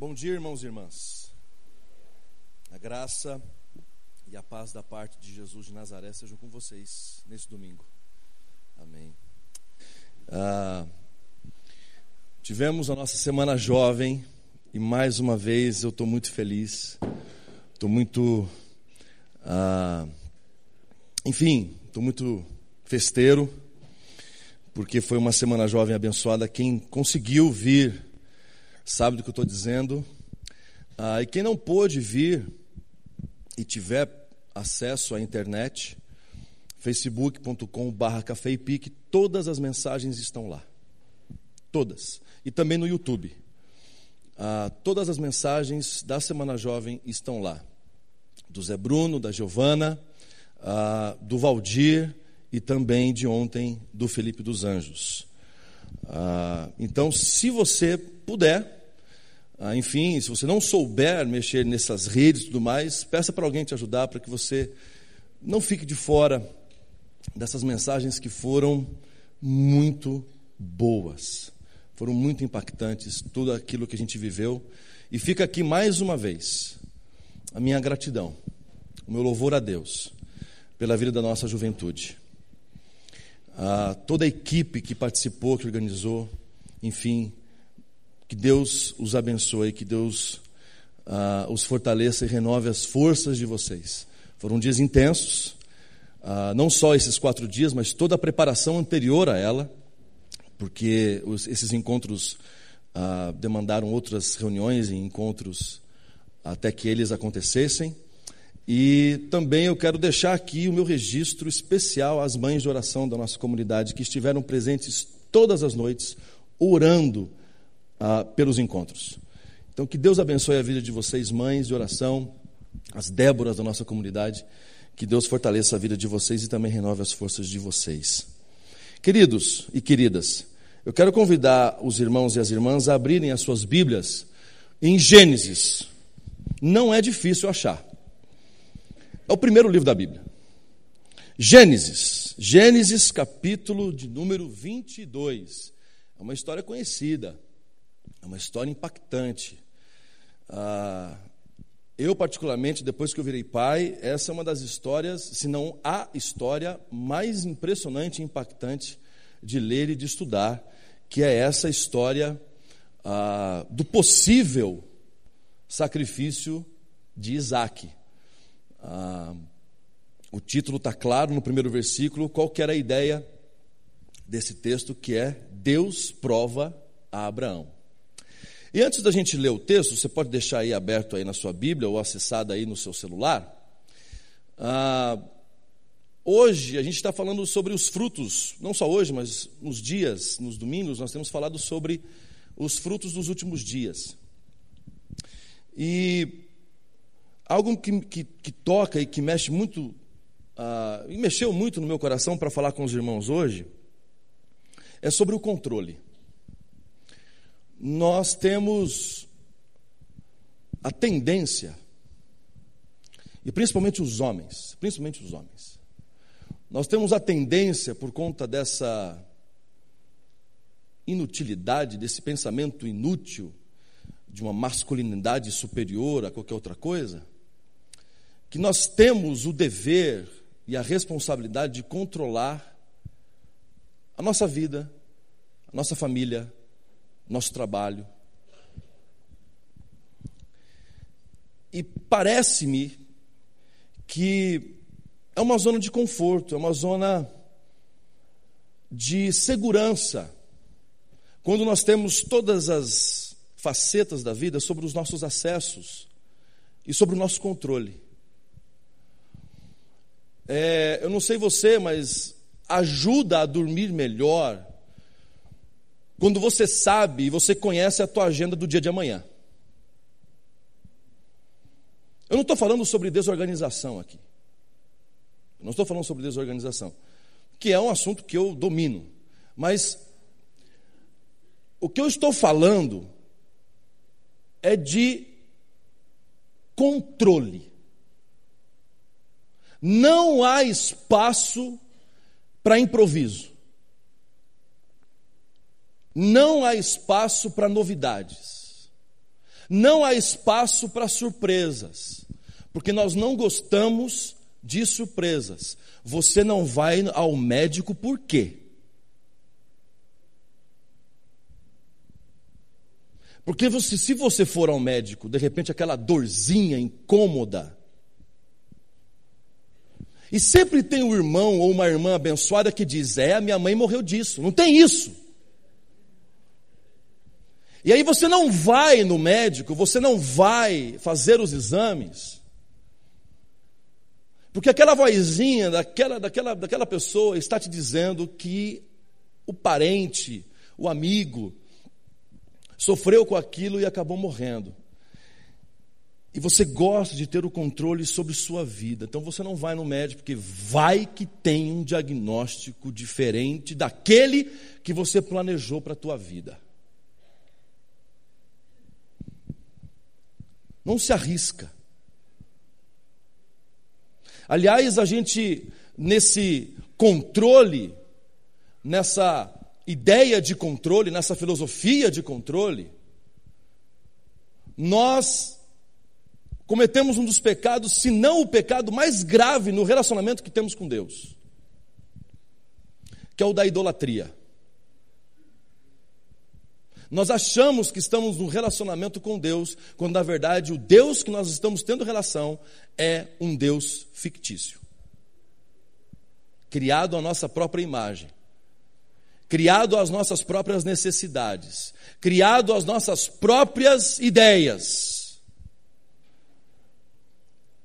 Bom dia, irmãos e irmãs. A graça e a paz da parte de Jesus de Nazaré sejam com vocês nesse domingo. Amém. Ah, tivemos a nossa semana jovem e mais uma vez eu estou muito feliz. Estou muito. Ah, enfim, estou muito festeiro, porque foi uma semana jovem abençoada. Quem conseguiu vir sabe do que eu estou dizendo. Ah, e quem não pôde vir e tiver acesso à internet, facebook.com.br café pique, todas as mensagens estão lá. Todas. E também no YouTube. Ah, todas as mensagens da Semana Jovem estão lá. Do Zé Bruno, da Giovana, ah, do Valdir e também de ontem do Felipe dos Anjos. Ah, então, se você puder, ah, enfim, se você não souber mexer nessas redes e tudo mais, peça para alguém te ajudar para que você não fique de fora dessas mensagens que foram muito boas, foram muito impactantes, tudo aquilo que a gente viveu. E fica aqui mais uma vez a minha gratidão, o meu louvor a Deus pela vida da nossa juventude. A toda a equipe que participou, que organizou, enfim, que Deus os abençoe, que Deus uh, os fortaleça e renove as forças de vocês. Foram dias intensos, uh, não só esses quatro dias, mas toda a preparação anterior a ela, porque os, esses encontros uh, demandaram outras reuniões e encontros até que eles acontecessem. E também eu quero deixar aqui o meu registro especial às mães de oração da nossa comunidade que estiveram presentes todas as noites, orando ah, pelos encontros. Então, que Deus abençoe a vida de vocês, mães de oração, as Déboras da nossa comunidade. Que Deus fortaleça a vida de vocês e também renove as forças de vocês. Queridos e queridas, eu quero convidar os irmãos e as irmãs a abrirem as suas Bíblias em Gênesis. Não é difícil achar. É o primeiro livro da Bíblia. Gênesis. Gênesis, capítulo de número 22. É uma história conhecida. É uma história impactante. Ah, eu, particularmente, depois que eu virei pai, essa é uma das histórias, se não a história mais impressionante e impactante de ler e de estudar, que é essa história ah, do possível sacrifício de Isaac. Ah, o título está claro no primeiro versículo, qual que era a ideia desse texto, que é Deus prova a Abraão. E antes da gente ler o texto, você pode deixar aí aberto aí na sua Bíblia ou acessado aí no seu celular. Ah, hoje a gente está falando sobre os frutos, não só hoje, mas nos dias, nos domingos, nós temos falado sobre os frutos dos últimos dias. E algo que, que, que toca e que mexe muito, ah, e mexeu muito no meu coração para falar com os irmãos hoje, é sobre o controle nós temos a tendência, e principalmente os homens, principalmente os homens, nós temos a tendência, por conta dessa inutilidade, desse pensamento inútil, de uma masculinidade superior a qualquer outra coisa, que nós temos o dever e a responsabilidade de controlar a nossa vida, a nossa família, nosso trabalho. E parece-me que é uma zona de conforto, é uma zona de segurança, quando nós temos todas as facetas da vida sobre os nossos acessos e sobre o nosso controle. É, eu não sei você, mas ajuda a dormir melhor quando você sabe e você conhece a tua agenda do dia de amanhã. Eu não estou falando sobre desorganização aqui. Eu não estou falando sobre desorganização, que é um assunto que eu domino. Mas o que eu estou falando é de controle. Não há espaço para improviso não há espaço para novidades. Não há espaço para surpresas, porque nós não gostamos de surpresas. Você não vai ao médico por quê? Porque você, se você for ao médico, de repente aquela dorzinha incômoda, e sempre tem um irmão ou uma irmã abençoada que diz: É, minha mãe morreu disso. Não tem isso. E aí você não vai no médico, você não vai fazer os exames, porque aquela vozinha daquela, daquela, daquela pessoa está te dizendo que o parente, o amigo, sofreu com aquilo e acabou morrendo. E você gosta de ter o controle sobre sua vida. Então você não vai no médico porque vai que tem um diagnóstico diferente daquele que você planejou para a tua vida. Não se arrisca. Aliás, a gente, nesse controle, nessa ideia de controle, nessa filosofia de controle, nós cometemos um dos pecados, se não o pecado mais grave no relacionamento que temos com Deus, que é o da idolatria. Nós achamos que estamos num relacionamento com Deus, quando na verdade o Deus que nós estamos tendo relação é um Deus fictício. Criado à nossa própria imagem, criado às nossas próprias necessidades, criado às nossas próprias ideias.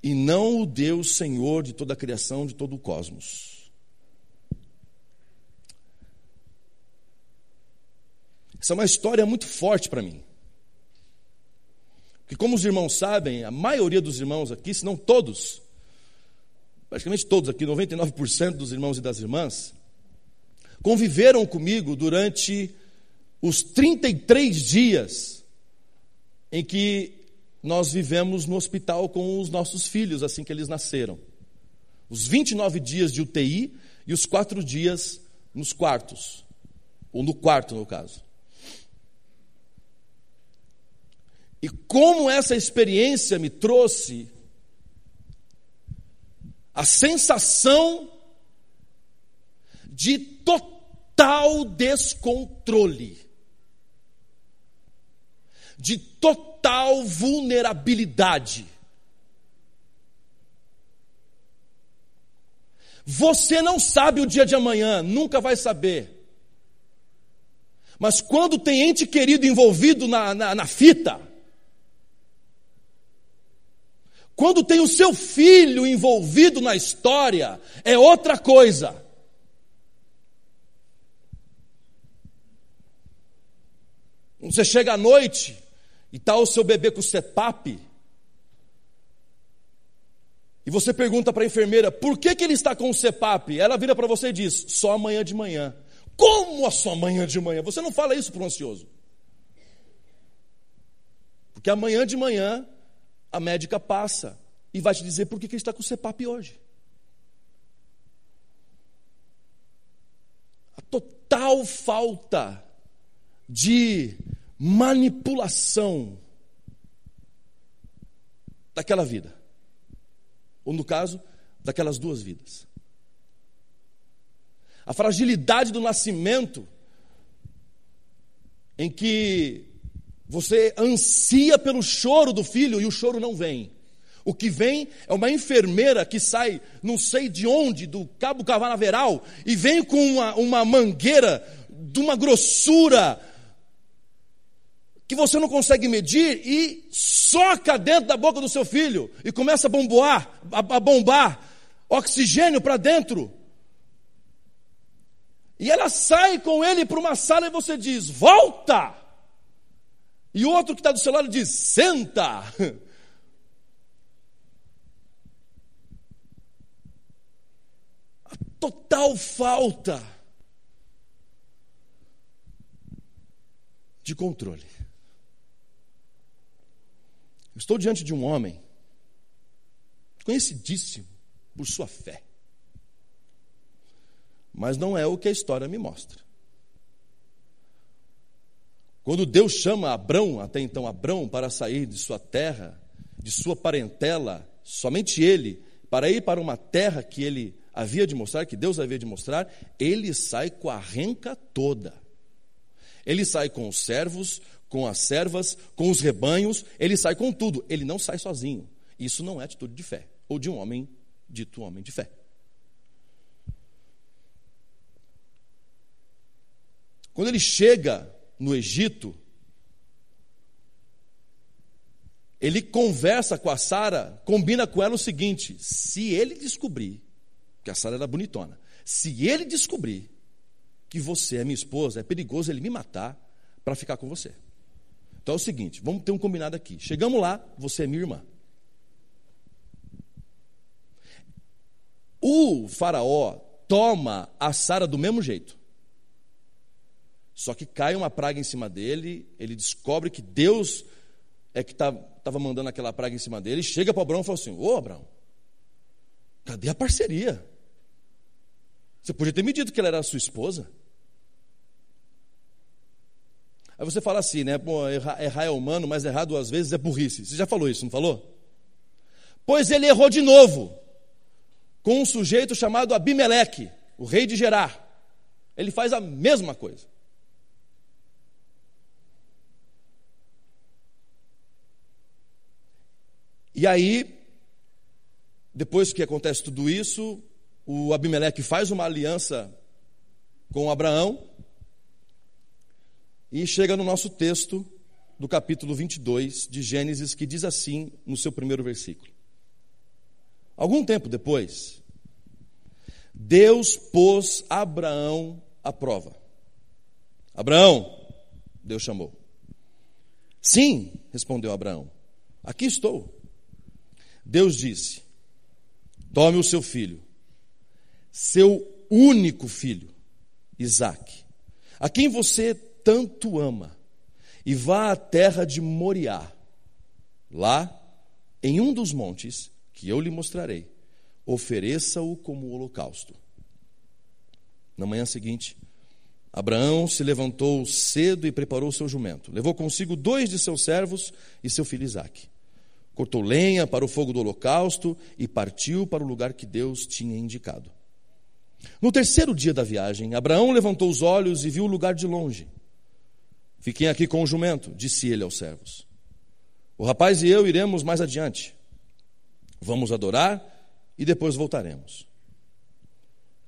E não o Deus Senhor de toda a criação, de todo o cosmos. Essa é uma história muito forte para mim. Porque, como os irmãos sabem, a maioria dos irmãos aqui, se não todos, praticamente todos aqui, 99% dos irmãos e das irmãs, conviveram comigo durante os 33 dias em que nós vivemos no hospital com os nossos filhos, assim que eles nasceram. Os 29 dias de UTI e os quatro dias nos quartos, ou no quarto, no caso. E como essa experiência me trouxe a sensação de total descontrole, de total vulnerabilidade. Você não sabe o dia de amanhã, nunca vai saber. Mas quando tem ente querido envolvido na, na, na fita, Quando tem o seu filho envolvido na história, é outra coisa. Você chega à noite e está o seu bebê com o CEPAP, e você pergunta para a enfermeira por que, que ele está com o CEPAP. Ela vira para você e diz: só amanhã de manhã. Como a sua manhã de manhã? Você não fala isso para o ansioso. Porque amanhã de manhã a médica passa e vai te dizer por que ele está com o CEPAP hoje. A total falta de manipulação daquela vida. Ou no caso, daquelas duas vidas. A fragilidade do nascimento, em que você ansia pelo choro do filho e o choro não vem. O que vem é uma enfermeira que sai, não sei de onde, do Cabo Cavanaveral, e vem com uma, uma mangueira de uma grossura que você não consegue medir e soca dentro da boca do seu filho e começa a bomboar, a, a bombar oxigênio para dentro. E ela sai com ele para uma sala e você diz: volta! E outro que está do seu lado diz: senta. A total falta de controle. estou diante de um homem conhecidíssimo por sua fé. Mas não é o que a história me mostra. Quando Deus chama Abrão, até então Abrão, para sair de sua terra, de sua parentela, somente ele, para ir para uma terra que ele havia de mostrar, que Deus havia de mostrar, ele sai com a renca toda. Ele sai com os servos, com as servas, com os rebanhos, ele sai com tudo. Ele não sai sozinho. Isso não é atitude de fé, ou de um homem dito homem de fé. Quando ele chega no Egito, ele conversa com a Sara, combina com ela o seguinte: se ele descobrir, que a Sara era bonitona, se ele descobrir que você é minha esposa, é perigoso ele me matar para ficar com você. Então é o seguinte, vamos ter um combinado aqui. Chegamos lá, você é minha irmã. O faraó toma a Sara do mesmo jeito. Só que cai uma praga em cima dele, ele descobre que Deus é que estava tá, mandando aquela praga em cima dele, chega para Abraão e fala assim: Ô Abraão, cadê a parceria? Você podia ter me dito que ela era a sua esposa. Aí você fala assim, né? Errar, errar é humano, mas errar duas vezes é burrice. Você já falou isso, não falou? Pois ele errou de novo com um sujeito chamado Abimeleque, o rei de Gerar. Ele faz a mesma coisa. E aí, depois que acontece tudo isso, o Abimeleque faz uma aliança com Abraão e chega no nosso texto do capítulo 22 de Gênesis, que diz assim no seu primeiro versículo. Algum tempo depois, Deus pôs Abraão à prova. Abraão, Deus chamou. Sim, respondeu Abraão, aqui estou. Deus disse: Tome o seu filho, seu único filho, Isaque, a quem você tanto ama, e vá à terra de Moriá. Lá, em um dos montes que eu lhe mostrarei, ofereça-o como holocausto. Na manhã seguinte, Abraão se levantou cedo e preparou seu jumento. Levou consigo dois de seus servos e seu filho Isaque cortou lenha para o fogo do holocausto e partiu para o lugar que Deus tinha indicado. No terceiro dia da viagem, Abraão levantou os olhos e viu o lugar de longe. Fiquem aqui com o jumento, disse ele aos servos. O rapaz e eu iremos mais adiante. Vamos adorar e depois voltaremos.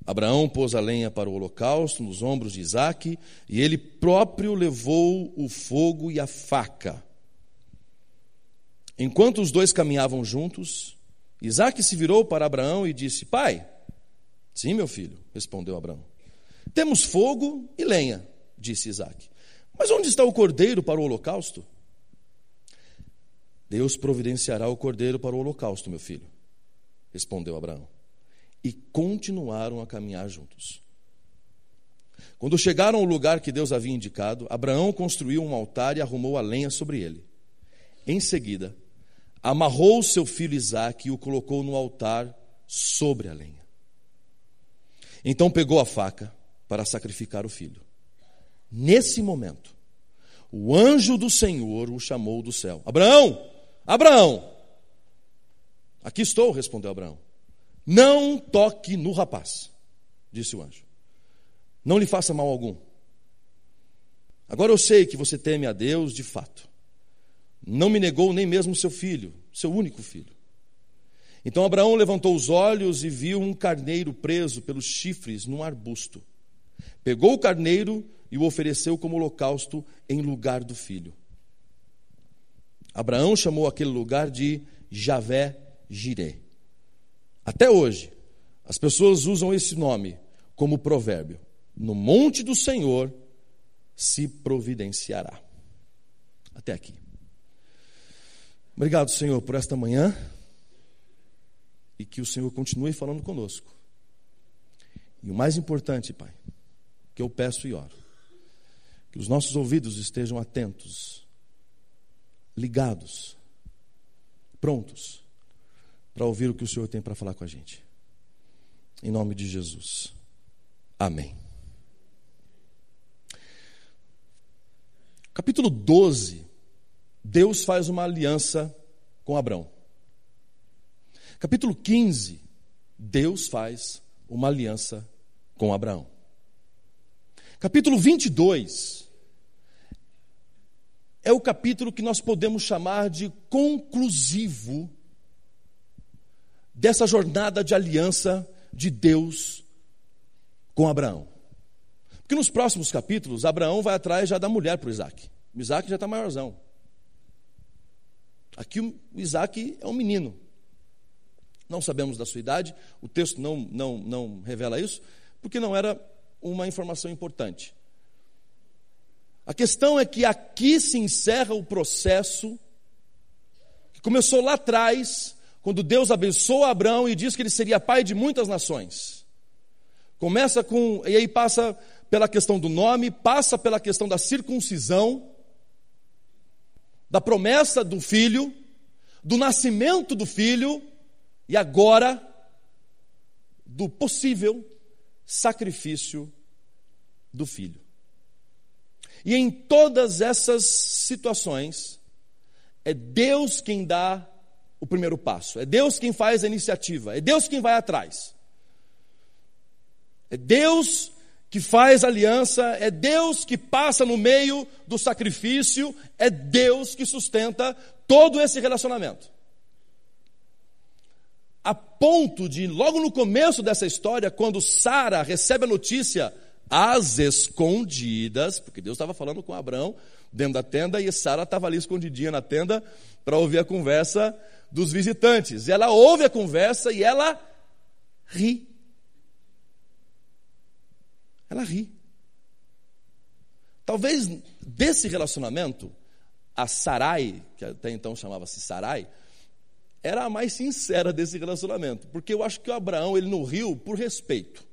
Abraão pôs a lenha para o holocausto nos ombros de Isaque, e ele próprio levou o fogo e a faca. Enquanto os dois caminhavam juntos, Isaac se virou para Abraão e disse: Pai, sim, meu filho, respondeu Abraão. Temos fogo e lenha, disse Isaac. Mas onde está o cordeiro para o holocausto? Deus providenciará o cordeiro para o holocausto, meu filho, respondeu Abraão. E continuaram a caminhar juntos. Quando chegaram ao lugar que Deus havia indicado, Abraão construiu um altar e arrumou a lenha sobre ele. Em seguida, amarrou seu filho Isaque e o colocou no altar sobre a lenha. Então pegou a faca para sacrificar o filho. Nesse momento, o anjo do Senhor o chamou do céu: Abraão, Abraão! Aqui estou, respondeu Abraão. Não toque no rapaz, disse o anjo. Não lhe faça mal algum. Agora eu sei que você teme a Deus de fato não me negou nem mesmo seu filho, seu único filho. Então Abraão levantou os olhos e viu um carneiro preso pelos chifres num arbusto. Pegou o carneiro e o ofereceu como holocausto em lugar do filho. Abraão chamou aquele lugar de Javé Jiré. Até hoje, as pessoas usam esse nome como provérbio. No monte do Senhor se providenciará. Até aqui. Obrigado, Senhor, por esta manhã e que o Senhor continue falando conosco. E o mais importante, Pai, que eu peço e oro, que os nossos ouvidos estejam atentos, ligados, prontos para ouvir o que o Senhor tem para falar com a gente. Em nome de Jesus. Amém. Capítulo 12, Deus faz uma aliança com Abraão. Capítulo 15, Deus faz uma aliança com Abraão. Capítulo 22 é o capítulo que nós podemos chamar de conclusivo dessa jornada de aliança de Deus com Abraão. Porque nos próximos capítulos, Abraão vai atrás já da mulher para Isaac. Isaac já está maiorzão. Aqui o Isaac é um menino. Não sabemos da sua idade, o texto não, não, não revela isso, porque não era uma informação importante. A questão é que aqui se encerra o processo que começou lá atrás, quando Deus abençoou Abraão e disse que ele seria pai de muitas nações. Começa com, e aí passa pela questão do nome, passa pela questão da circuncisão, da promessa do filho, do nascimento do filho e agora do possível sacrifício do filho. E em todas essas situações, é Deus quem dá o primeiro passo, é Deus quem faz a iniciativa, é Deus quem vai atrás. É Deus que faz aliança, é Deus que passa no meio do sacrifício, é Deus que sustenta todo esse relacionamento. A ponto de, logo no começo dessa história, quando Sara recebe a notícia às escondidas, porque Deus estava falando com Abraão dentro da tenda e Sara estava ali escondidinha na tenda para ouvir a conversa dos visitantes. E ela ouve a conversa e ela ri. Ela ri. Talvez desse relacionamento, a Sarai, que até então chamava-se Sarai, era a mais sincera desse relacionamento, porque eu acho que o Abraão ele não riu por respeito.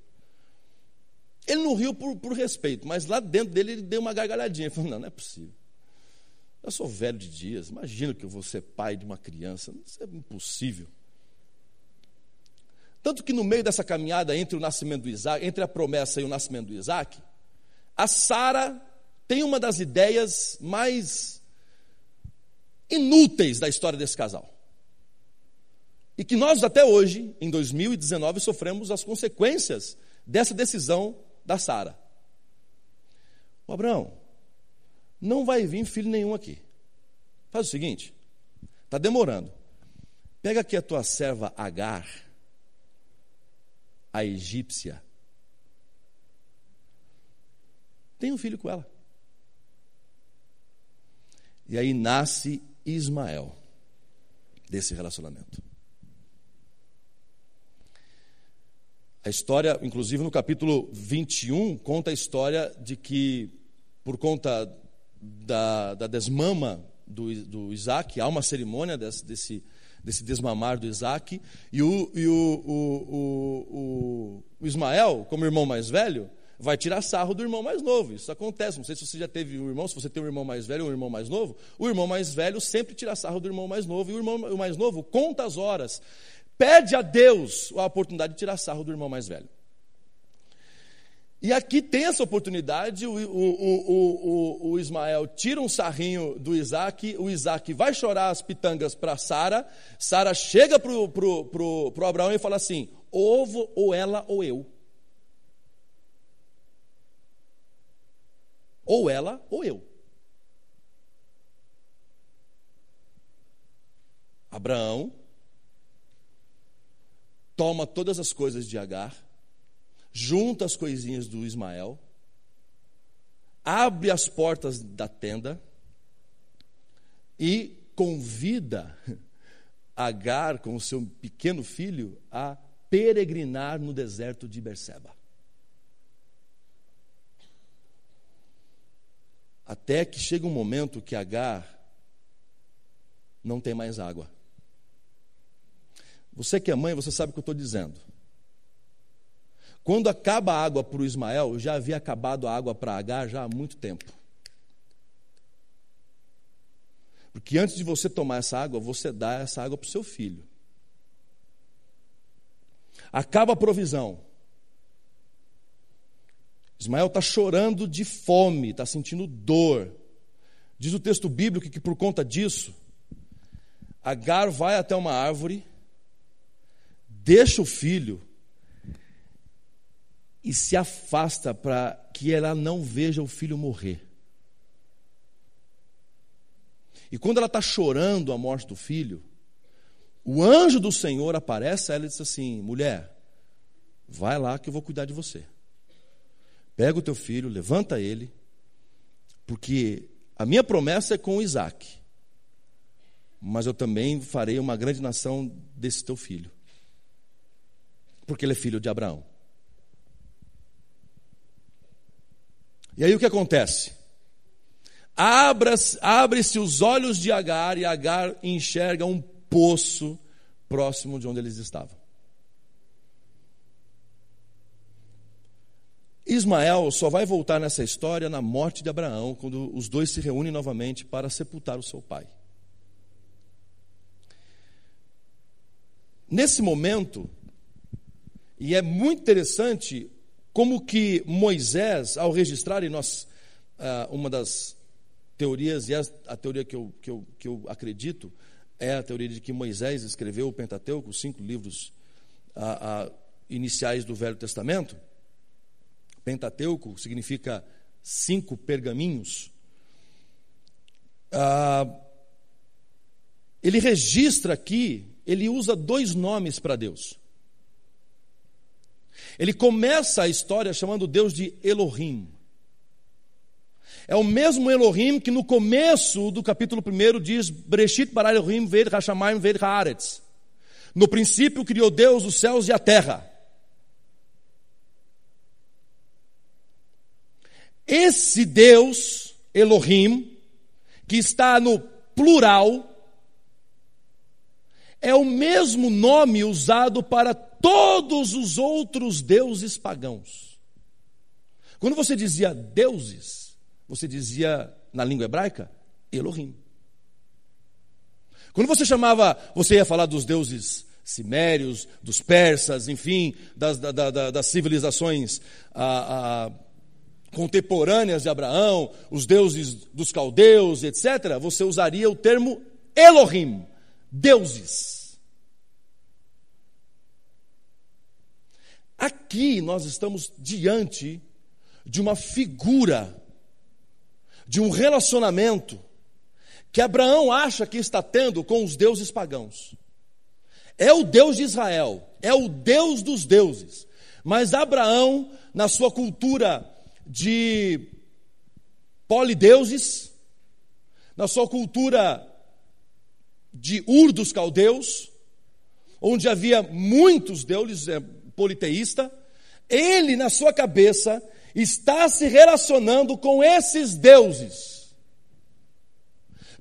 Ele não riu por, por respeito, mas lá dentro dele ele deu uma gargalhadinha. Ele falou: Não, não é possível. Eu sou velho de dias, imagino que eu vou ser pai de uma criança. Isso é impossível. Tanto que no meio dessa caminhada entre o nascimento do Isaac, entre a promessa e o nascimento do Isaac, a Sara tem uma das ideias mais inúteis da história desse casal. E que nós até hoje, em 2019, sofremos as consequências dessa decisão da Sara. O Abraão, não vai vir filho nenhum aqui. Faz o seguinte, está demorando. Pega aqui a tua serva Agar, a egípcia. Tem um filho com ela. E aí nasce Ismael desse relacionamento. A história, inclusive no capítulo 21, conta a história de que, por conta da, da desmama do, do Isaac, há uma cerimônia desse, desse, desse desmamar do Isaac, e, o, e o, o, o, Ismael, como irmão mais velho, vai tirar sarro do irmão mais novo. Isso acontece. Não sei se você já teve um irmão, se você tem um irmão mais velho ou um irmão mais novo. O irmão mais velho sempre tira sarro do irmão mais novo. E o irmão mais novo conta as horas pede a Deus a oportunidade de tirar sarro do irmão mais velho. E aqui tem essa oportunidade, o, o, o, o, Ismael tira um sarrinho do Isaac, o Isaac vai chorar as pitangas para Sara, Sara chega para o pro, pro, pro Abraão e fala assim: ovo ou ela ou eu. Ou ela ou eu. Abraão toma todas as coisas de Agar, junta as coisinhas do Ismael, abre as portas da tenda e convida Agar com o seu pequeno filho a peregrinar no deserto de Berseba. Até que chega um momento que Agar não tem mais água. Você que é mãe, você sabe o que eu estou dizendo. Quando acaba a água para o Ismael, já havia acabado a água para Agar já há muito tempo. Porque antes de você tomar essa água, você dá essa água para o seu filho. Acaba a provisão. Ismael está chorando de fome, está sentindo dor. Diz o texto bíblico que por conta disso, Agar vai até uma árvore, deixa o filho e se afasta para que ela não veja o filho morrer. E quando ela está chorando a morte do filho, o anjo do Senhor aparece a ela e diz assim: mulher, vai lá que eu vou cuidar de você. Pega o teu filho, levanta ele, porque a minha promessa é com Isaac, mas eu também farei uma grande nação desse teu filho, porque ele é filho de Abraão. E aí o que acontece? Abre-se os olhos de Agar e Agar enxerga um poço próximo de onde eles estavam. Ismael só vai voltar nessa história na morte de Abraão, quando os dois se reúnem novamente para sepultar o seu pai. Nesse momento, e é muito interessante como que Moisés, ao registrar, e nós, ah, uma das teorias, e a, a teoria que eu, que, eu, que eu acredito, é a teoria de que Moisés escreveu o Pentateuco, os cinco livros ah, ah, iniciais do Velho Testamento. Pentateuco significa cinco pergaminhos. ele registra aqui, ele usa dois nomes para Deus. Ele começa a história chamando Deus de Elohim. É o mesmo Elohim que no começo do capítulo 1 diz: Breshit bara Elohim ved hashamayim ved haaretz. No princípio criou Deus os céus e a terra. Esse Deus, Elohim, que está no plural, é o mesmo nome usado para todos os outros deuses pagãos. Quando você dizia deuses, você dizia na língua hebraica Elohim. Quando você chamava, você ia falar dos deuses simérios, dos persas, enfim, das, da, da, das civilizações a, a, contemporâneas de Abraão, os deuses dos caldeus, etc., você usaria o termo Elohim, deuses. Aqui nós estamos diante de uma figura, de um relacionamento que Abraão acha que está tendo com os deuses pagãos. É o Deus de Israel, é o Deus dos deuses. Mas Abraão, na sua cultura de polideuses, na sua cultura de Ur dos caldeus, onde havia muitos deuses, é, politeísta, ele, na sua cabeça, está se relacionando com esses deuses.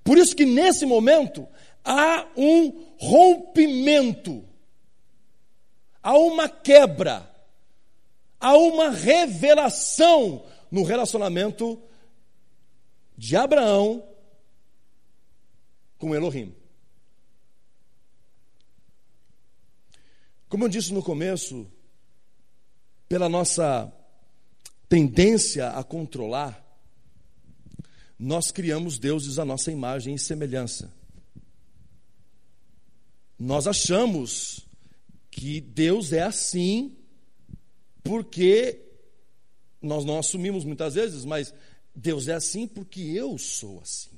Por isso que nesse momento há um rompimento, há uma quebra, há uma revelação no relacionamento de Abraão com Elohim. Como eu disse no começo, pela nossa tendência a controlar, nós criamos deuses à nossa imagem e semelhança. Nós achamos que Deus é assim porque nós não assumimos muitas vezes, mas Deus é assim porque eu sou assim.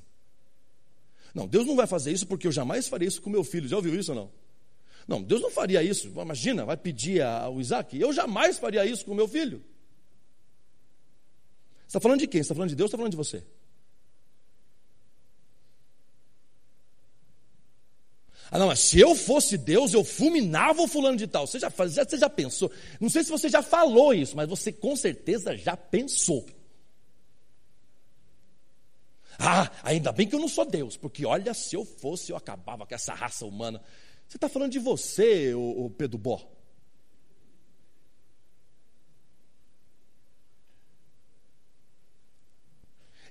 Não, Deus não vai fazer isso porque eu jamais farei isso com meu filho. Já ouviu isso ou não? Não, Deus não faria isso. Imagina, vai pedir ao Isaac. Eu jamais faria isso com o meu filho. Você está falando de quem? Você está falando de Deus ou está falando de você? Ah, não, mas se eu fosse Deus, eu fulminava o fulano de tal. Você já, você já pensou? Não sei se você já falou isso, mas você com certeza já pensou. Ah, ainda bem que eu não sou Deus, porque olha, se eu fosse, eu acabava com essa raça humana. Você está falando de você, o, Pedro Bó.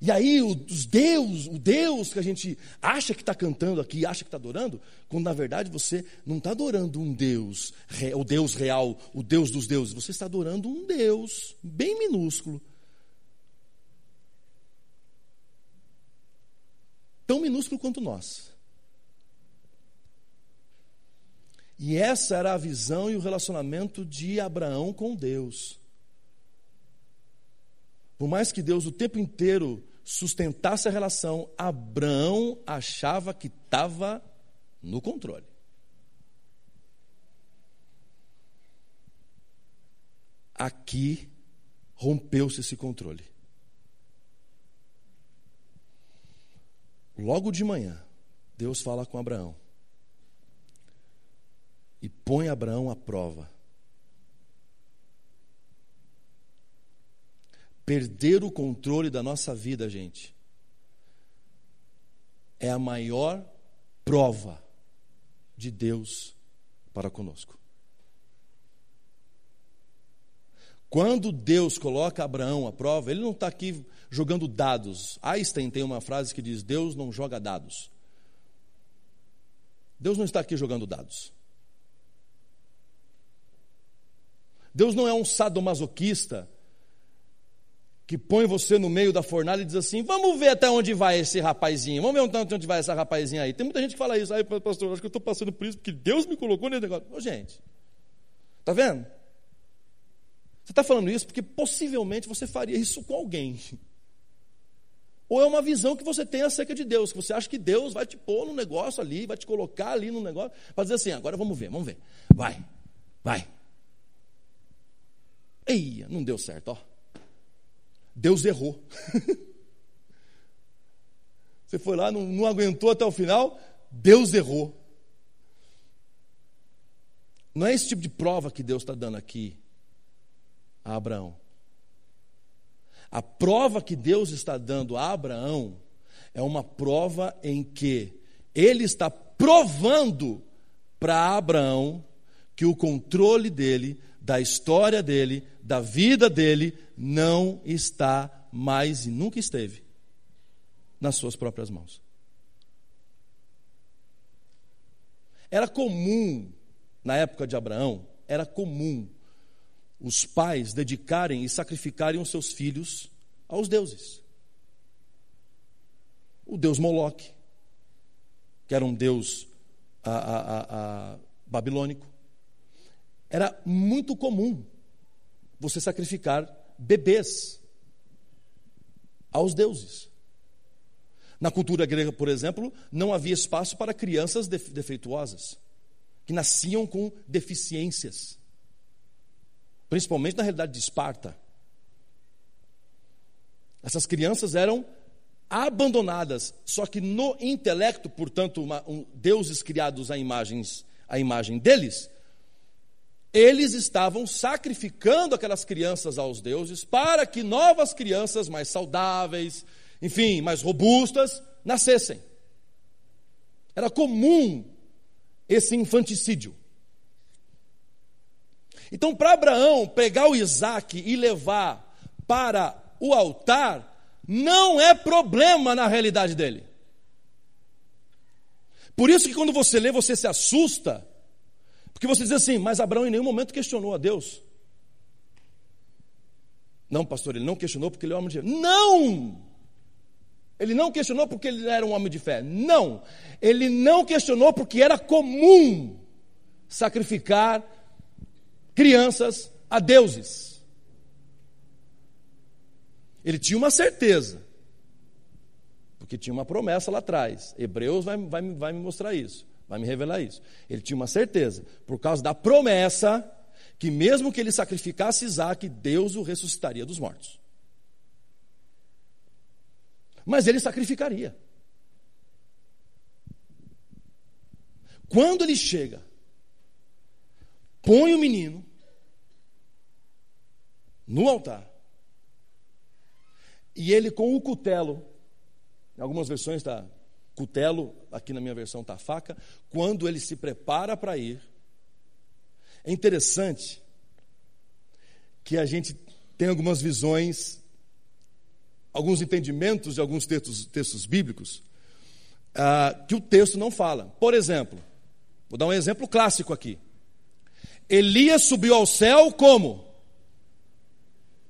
E aí os Deus, o Deus que a gente acha que está cantando aqui, acha que está adorando, quando na verdade você não está adorando um Deus, o Deus real, o Deus dos deuses, você está adorando um Deus bem minúsculo. tão minúsculo quanto nós. E essa era a visão e o relacionamento de Abraão com Deus. Por mais que Deus o tempo inteiro sustentasse a relação, Abraão achava que estava no controle. Aqui rompeu-se esse controle. Logo de manhã, Deus fala com Abraão e põe Abraão à prova. Perder o controle da nossa vida, gente, é a maior prova de Deus para conosco. Quando Deus coloca Abraão à prova, ele não está aqui jogando dados. Einstein tem uma frase que diz: Deus não joga dados. Deus não está aqui jogando dados. Deus não é um sadomasoquista que põe você no meio da fornalha e diz assim: vamos ver até onde vai esse rapazinho, vamos ver até onde vai essa rapazinha aí. Tem muita gente que fala isso, aí, pastor, acho que eu estou passando por isso porque Deus me colocou nesse negócio. Ô, gente, está vendo? Você está falando isso porque possivelmente você faria isso com alguém. Ou é uma visão que você tem acerca de Deus, que você acha que Deus vai te pôr num negócio ali, vai te colocar ali num negócio, para dizer assim: agora vamos ver, vamos ver. Vai, vai. Eia, não deu certo, ó. Deus errou. Você foi lá, não, não aguentou até o final, Deus errou. Não é esse tipo de prova que Deus está dando aqui a Abraão. A prova que Deus está dando a Abraão é uma prova em que ele está provando para Abraão que o controle dele, da história dele, da vida dele, não está mais e nunca esteve nas suas próprias mãos. Era comum, na época de Abraão, era comum os pais dedicarem e sacrificarem os seus filhos aos deuses. O deus Moloque, que era um deus a, a, a, babilônico, era muito comum você sacrificar bebês aos deuses. Na cultura grega, por exemplo, não havia espaço para crianças defeituosas, que nasciam com deficiências, principalmente na realidade de Esparta. Essas crianças eram abandonadas, só que no intelecto, portanto, uma, um, deuses criados à, imagens, à imagem deles, eles estavam sacrificando aquelas crianças aos deuses para que novas crianças mais saudáveis, enfim, mais robustas, nascessem. Era comum esse infanticídio. Então, para Abraão pegar o Isaac e levar para o altar, não é problema na realidade dele. Por isso que quando você lê, você se assusta porque você diz assim, mas Abraão em nenhum momento questionou a Deus. Não, pastor, ele não questionou porque ele é um homem de fé. Não! Ele não questionou porque ele era um homem de fé. Não! Ele não questionou porque era comum sacrificar crianças a deuses. Ele tinha uma certeza, porque tinha uma promessa lá atrás. Hebreus vai, vai, vai me mostrar isso. Vai me revelar isso. Ele tinha uma certeza, por causa da promessa, que mesmo que ele sacrificasse Isaac, Deus o ressuscitaria dos mortos. Mas ele sacrificaria. Quando ele chega, põe o menino no altar, e ele com o cutelo, em algumas versões está cutelo, aqui na minha versão está faca, quando ele se prepara para ir. É interessante que a gente tem algumas visões, alguns entendimentos de alguns textos, textos bíblicos, ah, que o texto não fala. Por exemplo, vou dar um exemplo clássico aqui. Elias subiu ao céu como?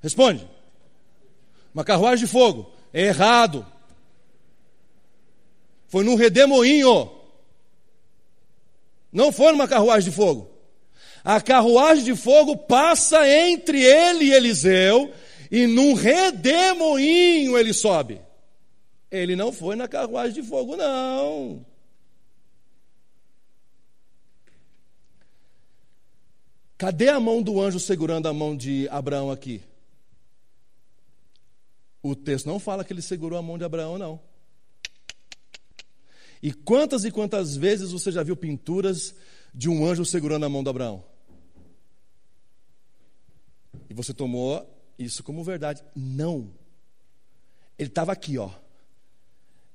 Responde. Uma carruagem de fogo. É errado. Foi num redemoinho. Não foi numa carruagem de fogo. A carruagem de fogo passa entre ele e Eliseu, e num redemoinho ele sobe. Ele não foi na carruagem de fogo, não. Cadê a mão do anjo segurando a mão de Abraão aqui? O texto não fala que ele segurou a mão de Abraão, não. E quantas e quantas vezes você já viu pinturas de um anjo segurando a mão de Abraão? E você tomou isso como verdade. Não. Ele estava aqui, ó.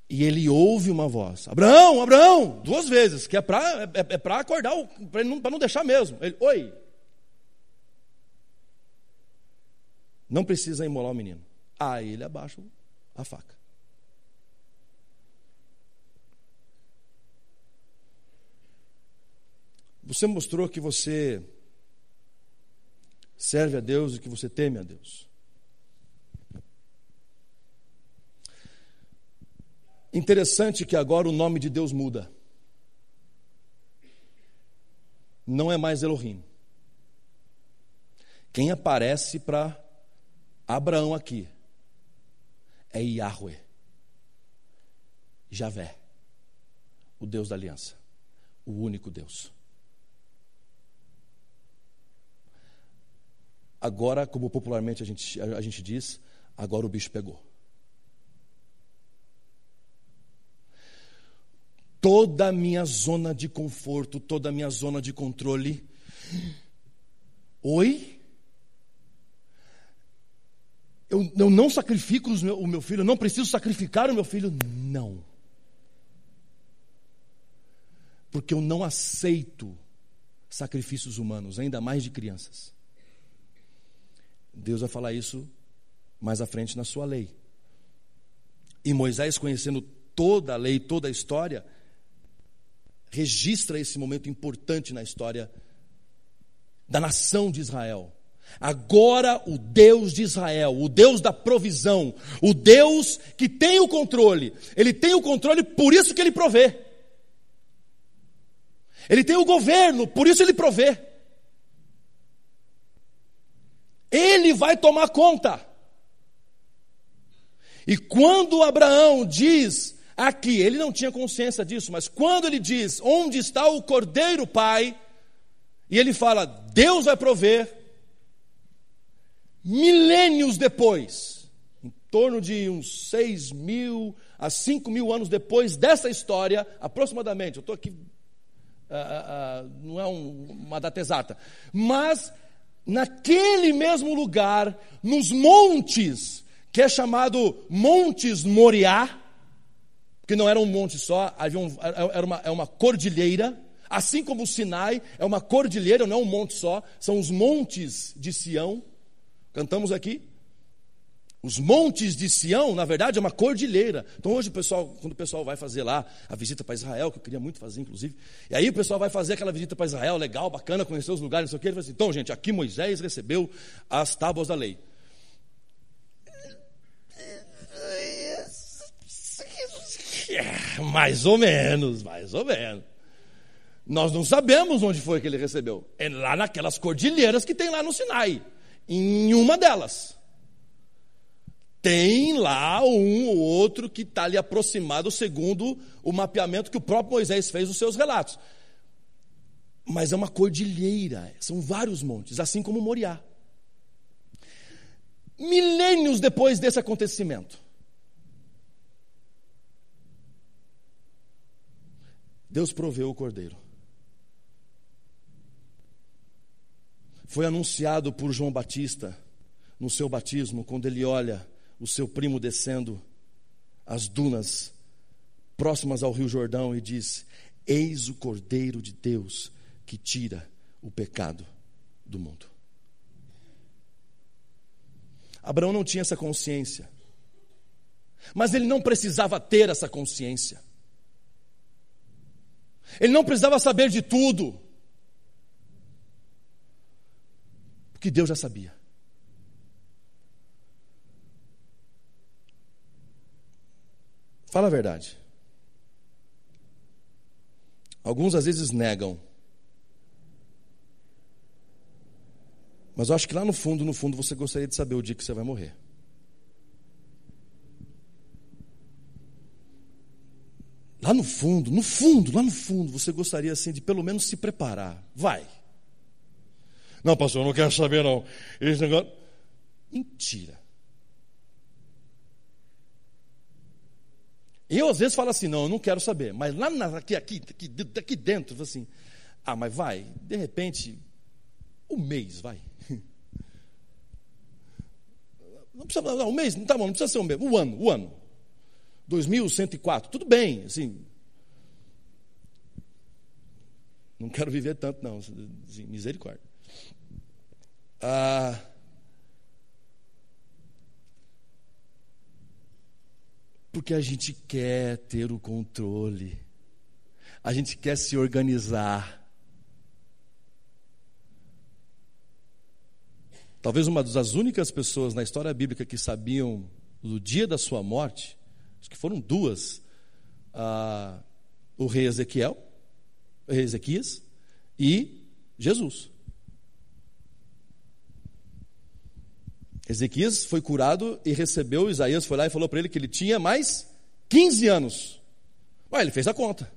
E ele ouve uma voz: Abraão, Abraão, duas vezes, que é para é, é acordar, para não, não deixar mesmo. Ele, Oi. Não precisa imolar o menino. Aí ele abaixa a faca. Você mostrou que você serve a Deus e que você teme a Deus. Interessante que agora o nome de Deus muda. Não é mais Elohim. Quem aparece para Abraão aqui é Yahweh, Javé, o Deus da aliança, o único Deus. Agora, como popularmente a gente, a gente diz, agora o bicho pegou. Toda a minha zona de conforto, toda a minha zona de controle. Oi? Eu, eu não sacrifico meu, o meu filho, eu não preciso sacrificar o meu filho. Não. Porque eu não aceito sacrifícios humanos, ainda mais de crianças. Deus vai falar isso mais à frente na sua lei. E Moisés, conhecendo toda a lei, toda a história, registra esse momento importante na história da nação de Israel. Agora o Deus de Israel, o Deus da provisão, o Deus que tem o controle, ele tem o controle, por isso que ele provê. Ele tem o governo, por isso ele provê. Ele vai tomar conta. E quando Abraão diz aqui, ele não tinha consciência disso, mas quando ele diz: Onde está o cordeiro, pai? E ele fala: Deus vai prover. Milênios depois, em torno de uns seis mil a cinco mil anos depois dessa história, aproximadamente, eu estou aqui, uh, uh, uh, não é um, uma data exata, mas naquele mesmo lugar, nos montes, que é chamado Montes Moriá, que não era um monte só, havia um, era uma, é uma cordilheira, assim como o Sinai é uma cordilheira, não é um monte só, são os montes de Sião. Cantamos aqui. Os montes de Sião, na verdade, é uma cordilheira. Então hoje o pessoal, quando o pessoal vai fazer lá a visita para Israel, que eu queria muito fazer, inclusive, e aí o pessoal vai fazer aquela visita para Israel, legal, bacana, conhecer os lugares, não sei o que, ele fala assim, então, gente, aqui Moisés recebeu as tábuas da lei. mais ou menos, mais ou menos. Nós não sabemos onde foi que ele recebeu. É lá naquelas cordilheiras que tem lá no Sinai. Em uma delas tem lá um ou outro que está ali aproximado segundo o mapeamento que o próprio Moisés fez nos seus relatos. Mas é uma cordilheira, são vários montes, assim como Moriá. Milênios depois desse acontecimento, Deus proveu o cordeiro. Foi anunciado por João Batista no seu batismo, quando ele olha o seu primo descendo as dunas próximas ao Rio Jordão e diz: Eis o Cordeiro de Deus que tira o pecado do mundo. Abraão não tinha essa consciência, mas ele não precisava ter essa consciência. Ele não precisava saber de tudo, porque Deus já sabia. Fala a verdade. Alguns às vezes negam. Mas eu acho que lá no fundo, no fundo, você gostaria de saber o dia que você vai morrer. Lá no fundo, no fundo, lá no fundo, você gostaria assim de pelo menos se preparar. Vai. Não, pastor, eu não quero saber não. Esse negócio. Mentira. Eu às vezes falo assim, não, eu não quero saber. Mas lá na, aqui, aqui, aqui, aqui dentro, assim, ah, mas vai, de repente, um mês, vai. Não precisa, não, um mês, tá bom, não precisa ser um mês, um ano, um ano. 2104, tudo bem, assim. Não quero viver tanto, não, assim, misericórdia. Ah, porque a gente quer ter o controle, a gente quer se organizar. Talvez uma das únicas pessoas na história bíblica que sabiam do dia da sua morte, acho que foram duas, ah, o rei Ezequiel, o rei Ezequias e Jesus. Ezequias foi curado e recebeu, Isaías foi lá e falou para ele que ele tinha mais 15 anos. Ué, ele fez a conta.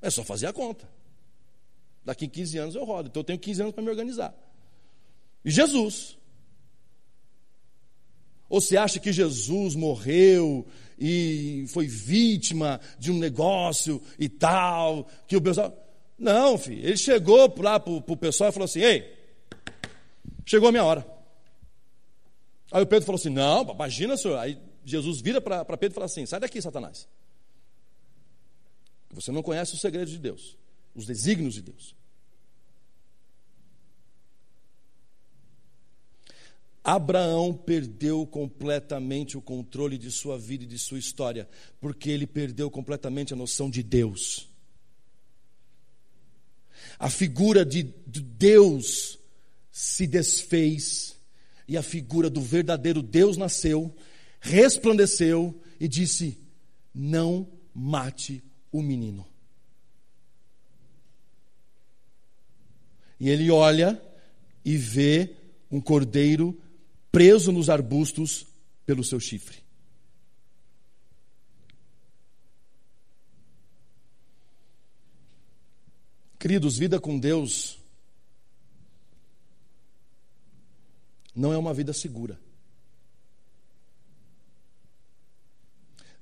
É só fazer a conta. Daqui 15 anos eu rodo. Então eu tenho 15 anos para me organizar. E Jesus? Ou você acha que Jesus morreu e foi vítima de um negócio e tal, que o pessoal. Não, filho. Ele chegou lá para o pessoal e falou assim: Ei, chegou a minha hora. Aí o Pedro falou assim: Não, imagina, senhor. Aí Jesus vira para Pedro e fala assim: Sai daqui, Satanás. Você não conhece os segredos de Deus, os desígnios de Deus. Abraão perdeu completamente o controle de sua vida e de sua história, porque ele perdeu completamente a noção de Deus. A figura de, de Deus se desfez e a figura do verdadeiro Deus nasceu, resplandeceu e disse: Não mate o menino. E ele olha e vê um cordeiro preso nos arbustos pelo seu chifre. Queridos, vida com Deus não é uma vida segura.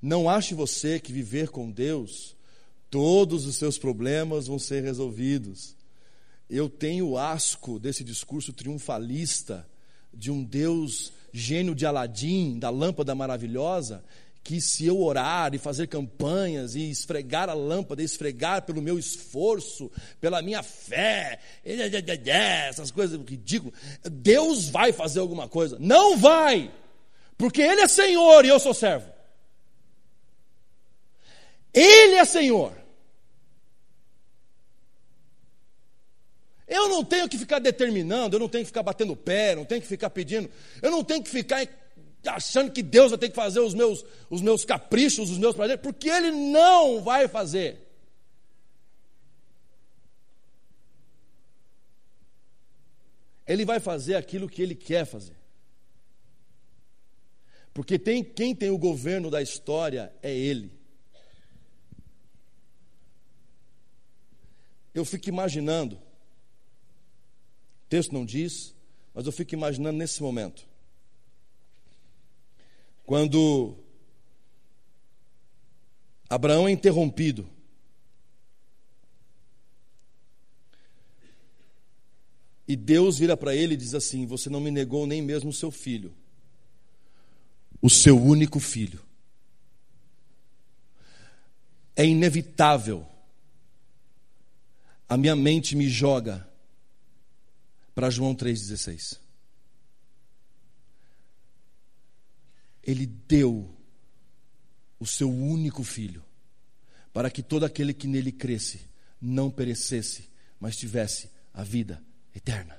Não ache você que viver com Deus, todos os seus problemas vão ser resolvidos. Eu tenho asco desse discurso triunfalista de um Deus gênio de Aladim, da lâmpada maravilhosa, que se eu orar e fazer campanhas e esfregar a lâmpada, esfregar pelo meu esforço, pela minha fé, essas coisas ridículas, Deus vai fazer alguma coisa. Não vai, porque Ele é Senhor e eu sou servo. Ele é Senhor. Eu não tenho que ficar determinando, eu não tenho que ficar batendo pé, não tenho que ficar pedindo, eu não tenho que ficar achando que Deus vai ter que fazer os meus, os meus caprichos, os meus prazeres, porque Ele não vai fazer. Ele vai fazer aquilo que Ele quer fazer. Porque tem, quem tem o governo da história é Ele. Eu fico imaginando texto não diz, mas eu fico imaginando nesse momento. Quando Abraão é interrompido, e Deus vira para ele e diz assim: Você não me negou nem mesmo o seu filho, o seu único filho. É inevitável, a minha mente me joga para João 3,16. Ele deu o seu único filho, para que todo aquele que nele cresce não perecesse, mas tivesse a vida eterna.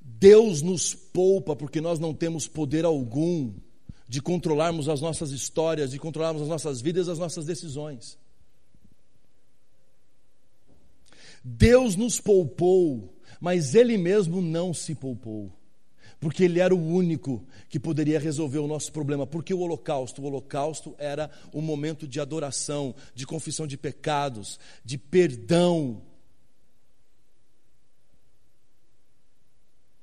Deus nos poupa porque nós não temos poder algum de controlarmos as nossas histórias, de controlarmos as nossas vidas, as nossas decisões. Deus nos poupou, mas Ele mesmo não se poupou porque ele era o único que poderia resolver o nosso problema. Porque o holocausto, o holocausto era um momento de adoração, de confissão de pecados, de perdão.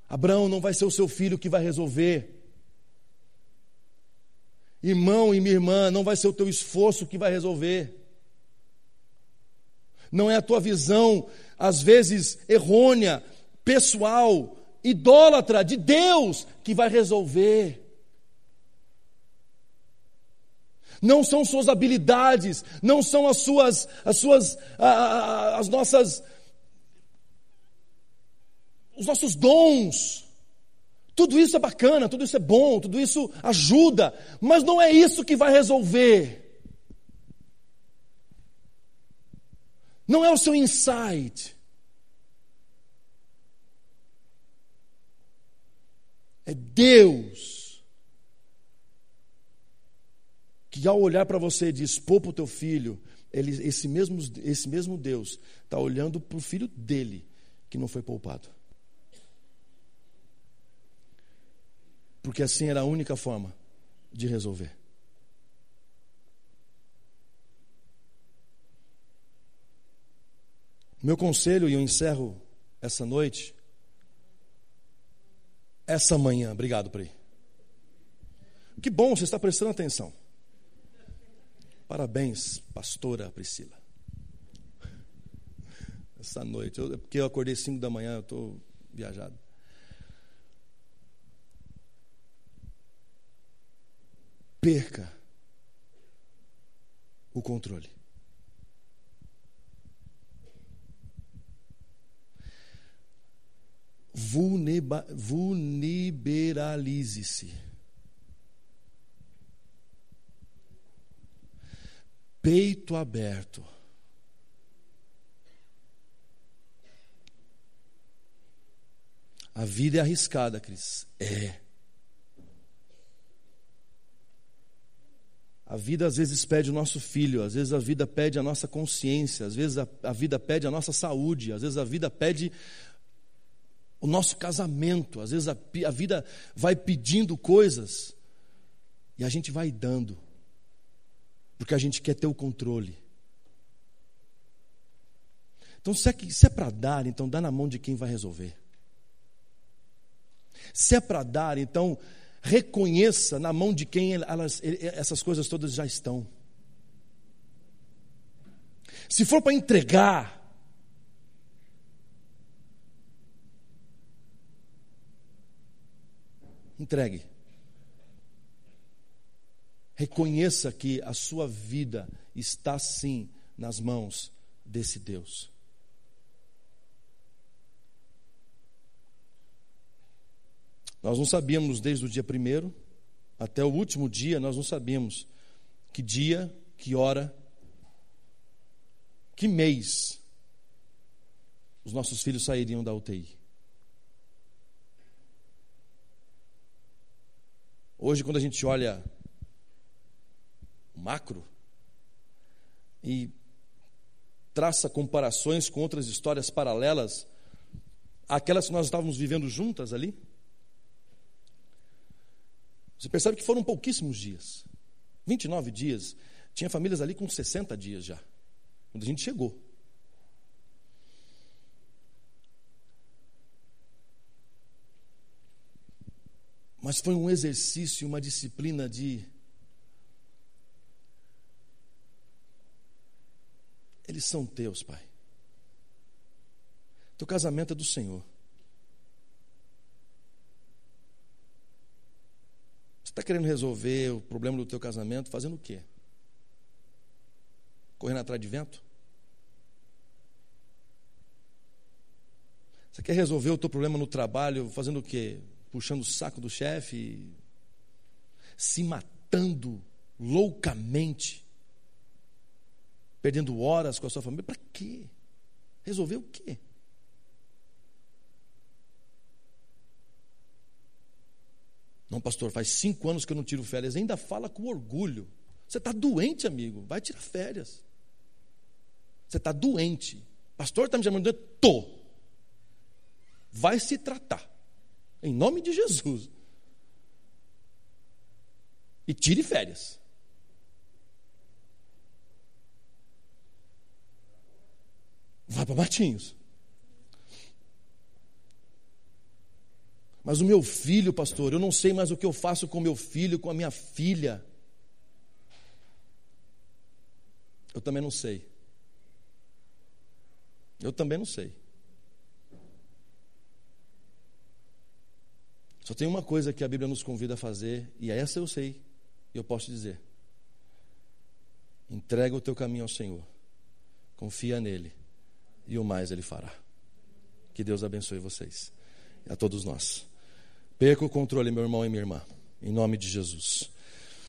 Abraão não vai ser o seu filho que vai resolver. Irmão e minha irmã, não vai ser o teu esforço que vai resolver. Não é a tua visão, às vezes errônea, pessoal, idólatra de Deus que vai resolver. Não são suas habilidades, não são as suas, as suas, as nossas, os nossos dons. Tudo isso é bacana, tudo isso é bom, tudo isso ajuda, mas não é isso que vai resolver. Não é o seu insight. É Deus que ao olhar para você dispor para o teu filho, ele, esse, mesmo, esse mesmo Deus está olhando para o filho dele que não foi poupado. Porque assim era a única forma de resolver. Meu conselho, e eu encerro essa noite, essa manhã. Obrigado, Pri. Que bom, você está prestando atenção. Parabéns, pastora Priscila. Essa noite, eu, porque eu acordei 5 da manhã, eu estou viajado. Perca o controle. Vulneralize-se. Peito aberto. A vida é arriscada, Cris. É. A vida às vezes pede o nosso filho, às vezes a vida pede a nossa consciência, às vezes a, a vida pede a nossa saúde, às vezes a vida pede o nosso casamento. Às vezes a, a vida vai pedindo coisas e a gente vai dando, porque a gente quer ter o controle. Então, se é, é para dar, então dá na mão de quem vai resolver. Se é para dar, então reconheça na mão de quem elas, essas coisas todas já estão. Se for para entregar, Entregue. Reconheça que a sua vida está sim nas mãos desse Deus. Nós não sabíamos desde o dia primeiro até o último dia, nós não sabíamos que dia, que hora, que mês os nossos filhos sairiam da UTI. Hoje, quando a gente olha o macro e traça comparações com outras histórias paralelas, aquelas que nós estávamos vivendo juntas ali, você percebe que foram pouquíssimos dias 29 dias. Tinha famílias ali com 60 dias já, quando a gente chegou. Mas foi um exercício, uma disciplina de. Eles são teus, Pai. Teu casamento é do Senhor. Você está querendo resolver o problema do teu casamento fazendo o quê? Correndo atrás de vento? Você quer resolver o teu problema no trabalho fazendo o quê? Puxando o saco do chefe, se matando loucamente, perdendo horas com a sua família. Para quê? Resolver o quê? Não, pastor, faz cinco anos que eu não tiro férias. Ainda fala com orgulho. Você está doente, amigo. Vai tirar férias. Você está doente. Pastor está me chamando de tô. Vai se tratar. Em nome de Jesus. E tire férias. Vá para Matinhos. Mas o meu filho, pastor, eu não sei mais o que eu faço com meu filho, com a minha filha. Eu também não sei. Eu também não sei. Só tem uma coisa que a Bíblia nos convida a fazer, e essa eu sei, e eu posso dizer. Entrega o teu caminho ao Senhor. Confia nele, e o mais ele fará. Que Deus abençoe vocês, a todos nós. Perca o controle, meu irmão e minha irmã, em nome de Jesus.